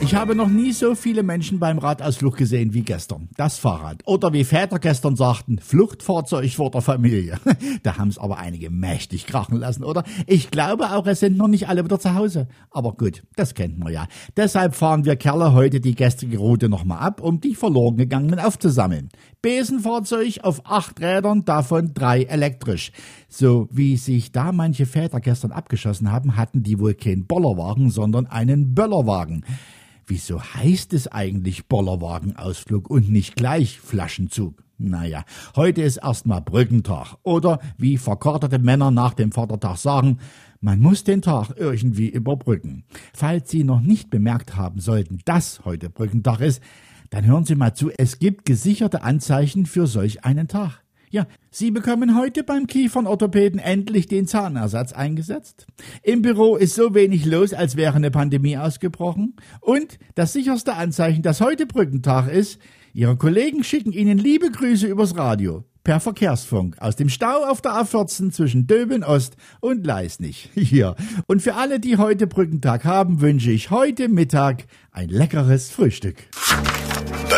Ich habe noch nie so viele Menschen beim Radausflug gesehen wie gestern. Das Fahrrad. Oder wie Väter gestern sagten, Fluchtfahrzeug vor der Familie. Da haben es aber einige mächtig krachen lassen, oder? Ich glaube auch, es sind noch nicht alle wieder zu Hause. Aber gut, das kennt man ja. Deshalb fahren wir Kerle heute die gestrige Route nochmal ab, um die verloren gegangenen aufzusammeln. Besenfahrzeug auf acht Rädern, davon drei elektrisch. So wie sich da manche Väter gestern abgeschossen haben, hatten die wohl keinen Bollerwagen, sondern einen Böllerwagen. Wieso heißt es eigentlich Bollerwagenausflug und nicht gleich Flaschenzug? Naja, heute ist erstmal Brückentag. Oder wie verkartete Männer nach dem Vatertag sagen, man muss den Tag irgendwie überbrücken. Falls Sie noch nicht bemerkt haben sollten, dass heute Brückentag ist, dann hören Sie mal zu, es gibt gesicherte Anzeichen für solch einen Tag. Ja, Sie bekommen heute beim Kiefernorthopäden endlich den Zahnersatz eingesetzt. Im Büro ist so wenig los, als wäre eine Pandemie ausgebrochen. Und das sicherste Anzeichen, dass heute Brückentag ist, Ihre Kollegen schicken Ihnen liebe Grüße übers Radio. Per Verkehrsfunk aus dem Stau auf der A14 zwischen Döben Ost und Leisnig. Hier. Und für alle, die heute Brückentag haben, wünsche ich heute Mittag ein leckeres Frühstück.